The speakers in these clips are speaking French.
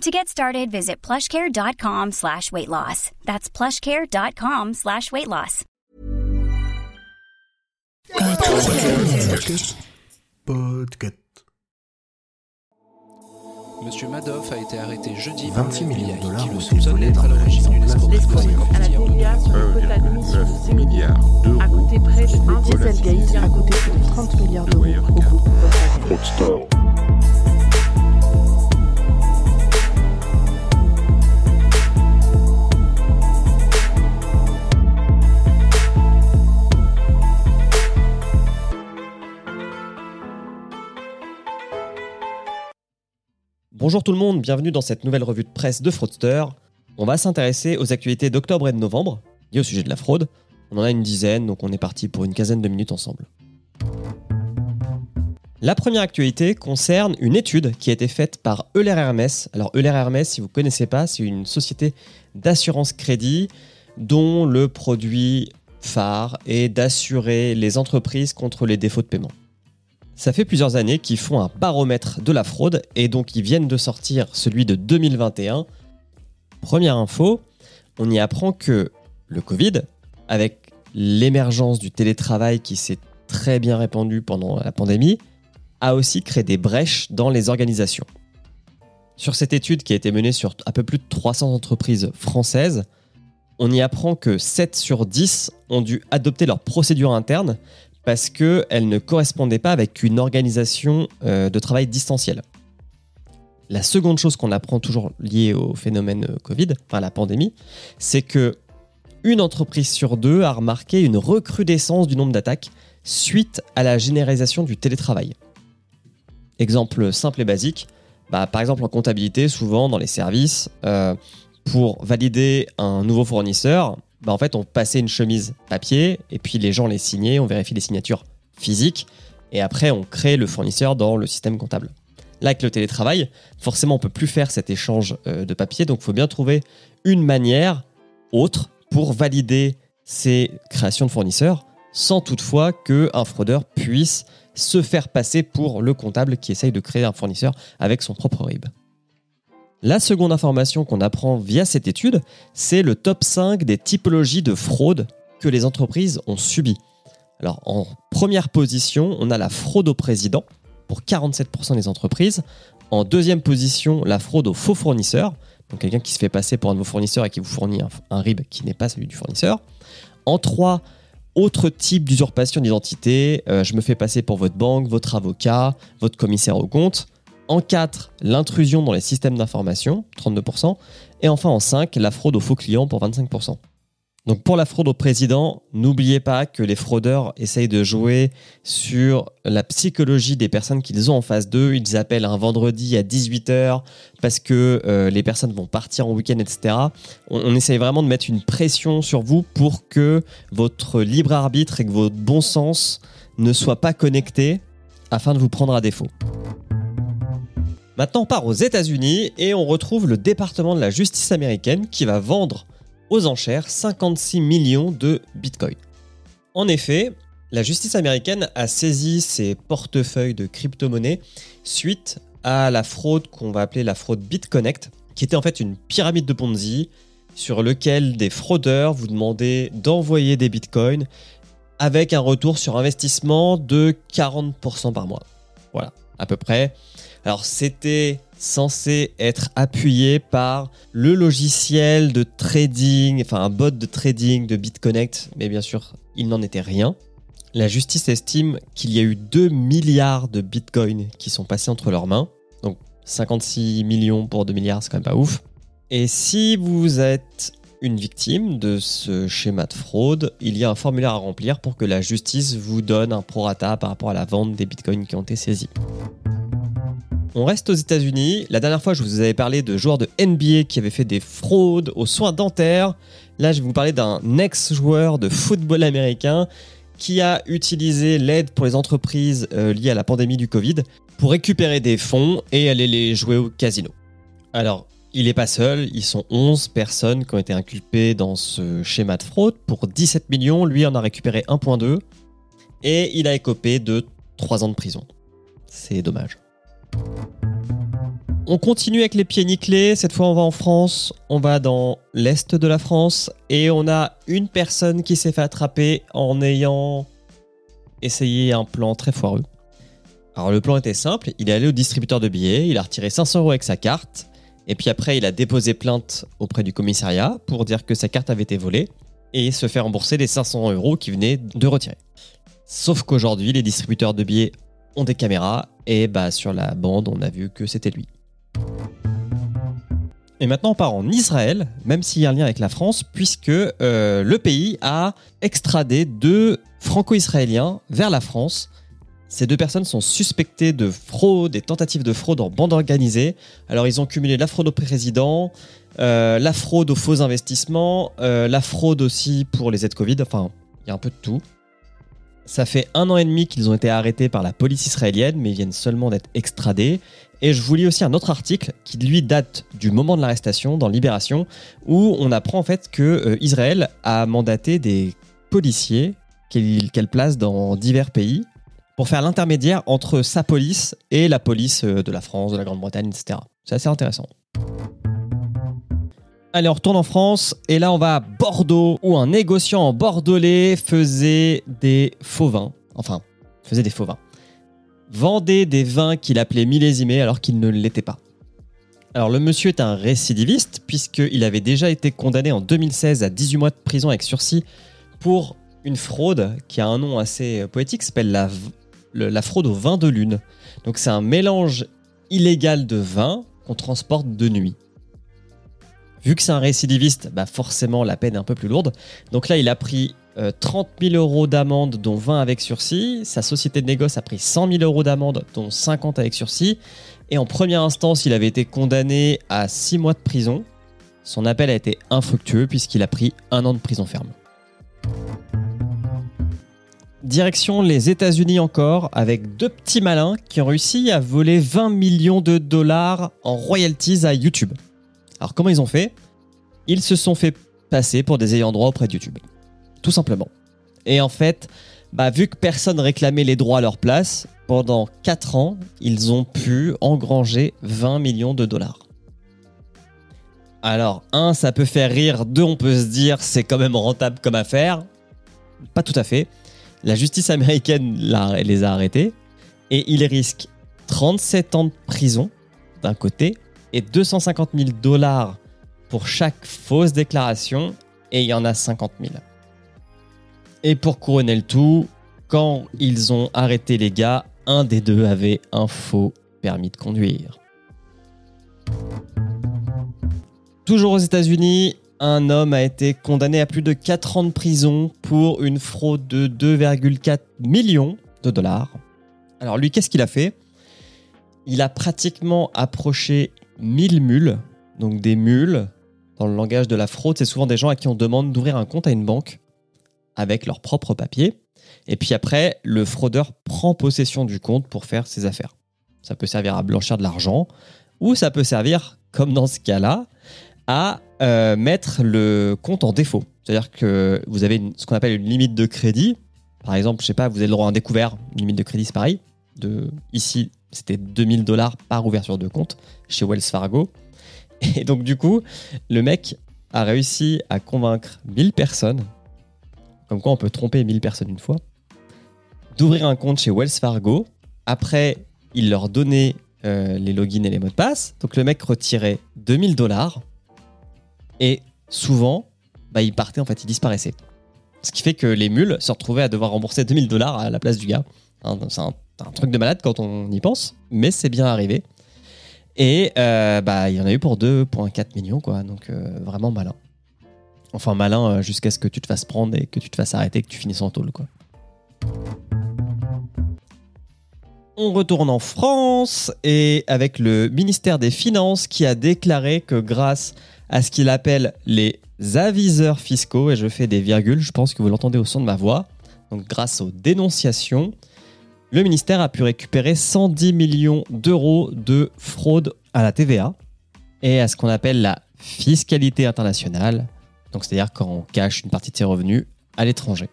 To get started, visit plushcare.com slash weight loss. That's plushcare.com slash weight loss. Podcast. Monsieur Madoff a été arrêté jeudi 26 par le millions de dollars ont été volés dans à la place de 50 à la milliards TVA sur d'euros. le quota d'émission de 6 milliards, d'euros. a coûté près de Le 1 Dieselgate, a coûté plus de 30 milliards d'euros au groupe. Bonjour tout le monde, bienvenue dans cette nouvelle revue de presse de Fraudster. On va s'intéresser aux actualités d'octobre et de novembre, liées au sujet de la fraude. On en a une dizaine, donc on est parti pour une quinzaine de minutes ensemble. La première actualité concerne une étude qui a été faite par Euler Hermès. Alors Euler Hermès, si vous ne connaissez pas, c'est une société d'assurance crédit dont le produit phare est d'assurer les entreprises contre les défauts de paiement. Ça fait plusieurs années qu'ils font un baromètre de la fraude et donc ils viennent de sortir celui de 2021. Première info, on y apprend que le Covid, avec l'émergence du télétravail qui s'est très bien répandu pendant la pandémie, a aussi créé des brèches dans les organisations. Sur cette étude qui a été menée sur un peu plus de 300 entreprises françaises, on y apprend que 7 sur 10 ont dû adopter leur procédure interne parce qu'elle ne correspondait pas avec une organisation euh, de travail distanciel. La seconde chose qu'on apprend toujours liée au phénomène euh, Covid, enfin la pandémie, c'est que une entreprise sur deux a remarqué une recrudescence du nombre d'attaques suite à la généralisation du télétravail. Exemple simple et basique, bah, par exemple en comptabilité, souvent dans les services, euh, pour valider un nouveau fournisseur, bah, en fait, on passait une chemise papier et puis les gens les signaient, on vérifie les signatures physiques et après on crée le fournisseur dans le système comptable. Là, avec le télétravail, forcément, on peut plus faire cet échange euh, de papier, donc il faut bien trouver une manière autre pour valider ces créations de fournisseurs, sans toutefois qu'un fraudeur puisse se faire passer pour le comptable qui essaye de créer un fournisseur avec son propre RIB. La seconde information qu'on apprend via cette étude, c'est le top 5 des typologies de fraude que les entreprises ont subies. Alors en première position, on a la fraude au président pour 47% des entreprises. En deuxième position, la fraude aux faux fournisseurs, donc quelqu'un qui se fait passer pour un de vos fournisseurs et qui vous fournit un, RIB qui n'est pas celui du fournisseur. En 3, autre type d'usurpation d'identité, euh, je me fais passer pour votre banque, votre avocat, votre commissaire au compte. En 4, l'intrusion dans les systèmes d'information, 32%. Et enfin en 5, la fraude aux faux clients pour 25%. Donc pour la fraude au président, n'oubliez pas que les fraudeurs essayent de jouer sur la psychologie des personnes qu'ils ont en face d'eux. Ils appellent un vendredi à 18h parce que euh, les personnes vont partir en week-end, etc. On, on essaye vraiment de mettre une pression sur vous pour que votre libre arbitre et que votre bon sens ne soient pas connectés afin de vous prendre à défaut. Maintenant, on part aux États-Unis et on retrouve le département de la justice américaine qui va vendre aux enchères 56 millions de bitcoins. En effet, la justice américaine a saisi ses portefeuilles de crypto-monnaies suite à la fraude qu'on va appeler la fraude BitConnect, qui était en fait une pyramide de Ponzi sur lequel des fraudeurs vous demandaient d'envoyer des bitcoins avec un retour sur investissement de 40% par mois. Voilà, à peu près. Alors c'était censé être appuyé par le logiciel de trading, enfin un bot de trading de BitConnect, mais bien sûr, il n'en était rien. La justice estime qu'il y a eu 2 milliards de bitcoins qui sont passés entre leurs mains. Donc 56 millions pour 2 milliards, c'est quand même pas ouf. Et si vous êtes une victime de ce schéma de fraude, il y a un formulaire à remplir pour que la justice vous donne un prorata par rapport à la vente des bitcoins qui ont été saisis. On reste aux États-Unis. La dernière fois, je vous avais parlé de joueurs de NBA qui avaient fait des fraudes aux soins dentaires. Là, je vais vous parler d'un ex-joueur de football américain qui a utilisé l'aide pour les entreprises euh, liées à la pandémie du Covid pour récupérer des fonds et aller les jouer au casino. Alors, il n'est pas seul, ils sont 11 personnes qui ont été inculpées dans ce schéma de fraude pour 17 millions. Lui en a récupéré 1,2 et il a écopé de 3 ans de prison. C'est dommage. On continue avec les pieds nickelés. Cette fois, on va en France. On va dans l'est de la France. Et on a une personne qui s'est fait attraper en ayant essayé un plan très foireux. Alors, le plan était simple. Il est allé au distributeur de billets. Il a retiré 500 euros avec sa carte. Et puis après, il a déposé plainte auprès du commissariat pour dire que sa carte avait été volée et se faire rembourser les 500 euros qu'il venait de retirer. Sauf qu'aujourd'hui, les distributeurs de billets ont des caméras et bah, sur la bande, on a vu que c'était lui. Et maintenant, on part en Israël, même s'il y a un lien avec la France, puisque euh, le pays a extradé deux franco-israéliens vers la France. Ces deux personnes sont suspectées de fraude et tentatives de fraude en bande organisée. Alors, ils ont cumulé la fraude au président, euh, la fraude aux faux investissements, euh, la fraude aussi pour les aides Covid. Enfin, il y a un peu de tout. Ça fait un an et demi qu'ils ont été arrêtés par la police israélienne, mais ils viennent seulement d'être extradés. Et je vous lis aussi un autre article qui lui date du moment de l'arrestation dans Libération, où on apprend en fait que euh, Israël a mandaté des policiers qu'elle place dans divers pays pour faire l'intermédiaire entre sa police et la police euh, de la France, de la Grande-Bretagne, etc. C'est assez intéressant. Allez, on retourne en France et là on va à Bordeaux où un négociant en bordelais faisait des faux vins. Enfin, faisait des faux vins vendait des vins qu'il appelait millésimés alors qu'ils ne l'étaient pas. Alors le monsieur est un récidiviste puisqu'il avait déjà été condamné en 2016 à 18 mois de prison avec sursis pour une fraude qui a un nom assez poétique, s'appelle la, la fraude au vin de lune. Donc c'est un mélange illégal de vin qu'on transporte de nuit. Vu que c'est un récidiviste, bah forcément la peine est un peu plus lourde. Donc là, il a pris 30 euh, 000 euros d'amende, dont 20 avec sursis. Sa société de négoce a pris 100 000 euros d'amende, dont 50 avec sursis. Et en première instance, il avait été condamné à 6 mois de prison. Son appel a été infructueux puisqu'il a pris un an de prison ferme. Direction les États-Unis encore, avec deux petits malins qui ont réussi à voler 20 millions de dollars en royalties à YouTube. Alors comment ils ont fait? Ils se sont fait passer pour des ayants droit auprès de YouTube tout simplement. Et en fait, bah, vu que personne réclamait les droits à leur place, pendant 4 ans, ils ont pu engranger 20 millions de dollars. Alors, un, ça peut faire rire, deux, on peut se dire c'est quand même rentable comme affaire. Pas tout à fait. La justice américaine les a arrêtés et ils risquent 37 ans de prison d'un côté et 250 000 dollars pour chaque fausse déclaration et il y en a 50 000. Et pour couronner le tout, quand ils ont arrêté les gars, un des deux avait un faux permis de conduire. Toujours aux États-Unis, un homme a été condamné à plus de 4 ans de prison pour une fraude de 2,4 millions de dollars. Alors lui, qu'est-ce qu'il a fait? Il a pratiquement approché 1000 mules. Donc des mules, dans le langage de la fraude, c'est souvent des gens à qui on demande d'ouvrir un compte à une banque avec leurs propres papiers. Et puis après, le fraudeur prend possession du compte pour faire ses affaires. Ça peut servir à blanchir de l'argent ou ça peut servir, comme dans ce cas-là, à euh, mettre le compte en défaut. C'est-à-dire que vous avez ce qu'on appelle une limite de crédit. Par exemple, je sais pas, vous avez le droit à un découvert. Une limite de crédit, c'est pareil. De, ici, c'était 2000 dollars par ouverture de compte chez Wells Fargo. Et donc, du coup, le mec a réussi à convaincre 1000 personnes comme quoi on peut tromper 1000 personnes une fois, d'ouvrir un compte chez Wells Fargo. Après, il leur donnait euh, les logins et les mots de passe. Donc le mec retirait 2000 dollars et souvent, bah, il partait, en fait, il disparaissait. Ce qui fait que les mules se retrouvaient à devoir rembourser 2000 dollars à la place du gars. Hein, c'est un, truc de malade quand on y pense, mais c'est bien arrivé. Et euh, bah, il y en a eu pour 2,4 millions, quoi. Donc euh, vraiment malin. Enfin, malin euh, jusqu'à ce que tu te fasses prendre et que tu te fasses arrêter que tu finisses en tôle, quoi. On retourne en France et avec le ministère des Finances qui a déclaré que grâce à ce qu'il appelle les aviseurs fiscaux, et je fais des virgules, je pense que vous l'entendez au son de ma voix. Donc grâce aux dénonciations, le ministère a pu récupérer 110 millions d'euros de fraude à la TVA et à ce qu'on appelle la fiscalité internationale, donc c'est-à-dire quand on cache une partie de ses revenus à l'étranger.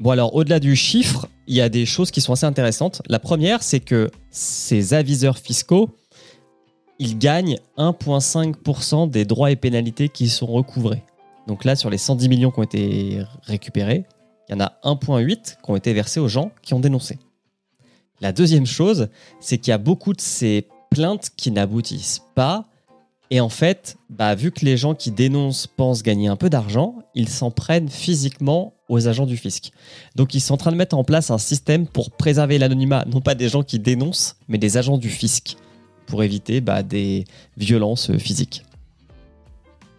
Bon alors au-delà du chiffre, il y a des choses qui sont assez intéressantes. La première, c'est que ces aviseurs fiscaux, ils gagnent 1,5% des droits et pénalités qui sont recouvrés. Donc là, sur les 110 millions qui ont été récupérés, il y en a 1,8 qui ont été versés aux gens qui ont dénoncé. La deuxième chose, c'est qu'il y a beaucoup de ces plaintes qui n'aboutissent pas. Et en fait, bah, vu que les gens qui dénoncent pensent gagner un peu d'argent, ils s'en prennent physiquement aux agents du fisc. Donc ils sont en train de mettre en place un système pour préserver l'anonymat, non pas des gens qui dénoncent, mais des agents du fisc, pour éviter bah, des violences physiques.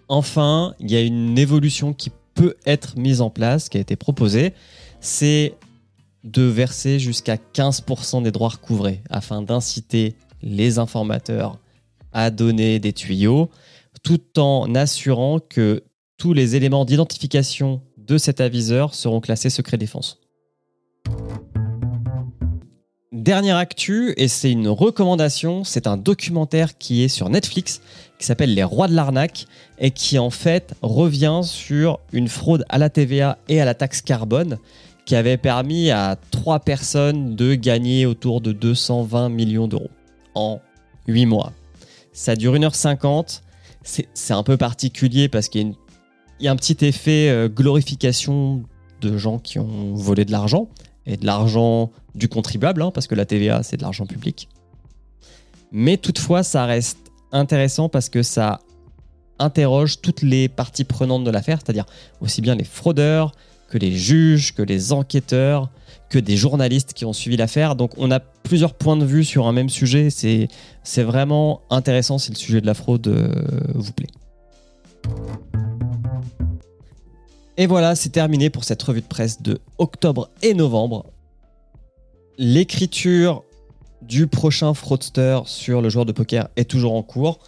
Enfin, il y a une évolution qui peut être mise en place, qui a été proposée, c'est de verser jusqu'à 15% des droits recouvrés afin d'inciter les informateurs à donner des tuyaux, tout en assurant que tous les éléments d'identification de cet aviseur seront classés secret défense. Dernière actu, et c'est une recommandation, c'est un documentaire qui est sur Netflix, qui s'appelle Les Rois de l'arnaque, et qui en fait revient sur une fraude à la TVA et à la taxe carbone, qui avait permis à trois personnes de gagner autour de 220 millions d'euros en 8 mois. Ça dure 1h50. C'est un peu particulier parce qu'il y, a un petit effet euh, glorification de gens qui ont volé de l'argent et de l'argent du contribuable, hein, parce que la TVA, c'est de l'argent public. Mais toutefois, ça reste intéressant parce que ça interroge toutes les parties prenantes de l'affaire, c'est-à-dire aussi bien les fraudeurs, que les juges, que les enquêteurs, que des journalistes qui ont suivi l'affaire. Donc on a plusieurs points de vue sur un même sujet. C'est, vraiment intéressant si le sujet de la fraude euh, vous plaît. Et voilà, c'est terminé pour cette revue de presse de octobre et novembre. L'écriture du prochain fraudster sur le joueur de poker est toujours en cours.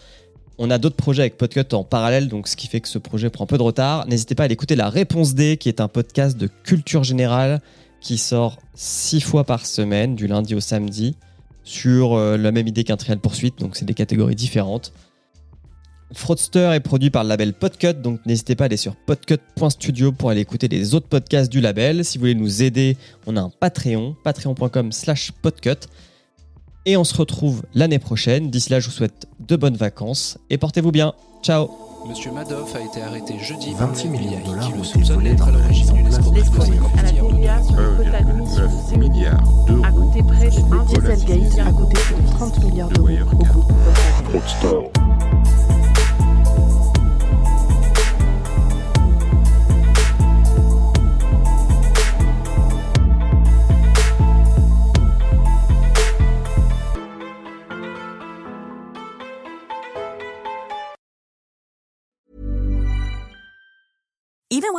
On a d'autres projets avec Podcut en parallèle, donc ce qui fait que ce projet prend un peu de retard. N'hésitez pas à écouter La Réponse D, qui est un podcast de culture générale qui sort six fois par semaine, du lundi au samedi, sur euh, la même idée qu'un trial poursuite, donc c'est des catégories différentes. Fraudster est produit par le label Podcut, donc n'hésitez pas à aller sur podcut.studio pour aller écouter les autres podcasts du label. Si vous voulez nous aider, on a un Patreon, patreon.com slash podcut. Et on se retrouve l'année prochaine. D'ici là, je vous souhaite de bonnes vacances et portez-vous bien. Ciao. Monsieur Madoff a été arrêté jeudi 26 millions de dollars qui le ont été soupçonne volés d'être à dans la l'origine d'une escroquerie L'escroquerie à la d'émission de 9 milliards d'euros coûté près de de Dieselgate a coûté plus de 30 milliards d'euros. Au groupe Volkswagen.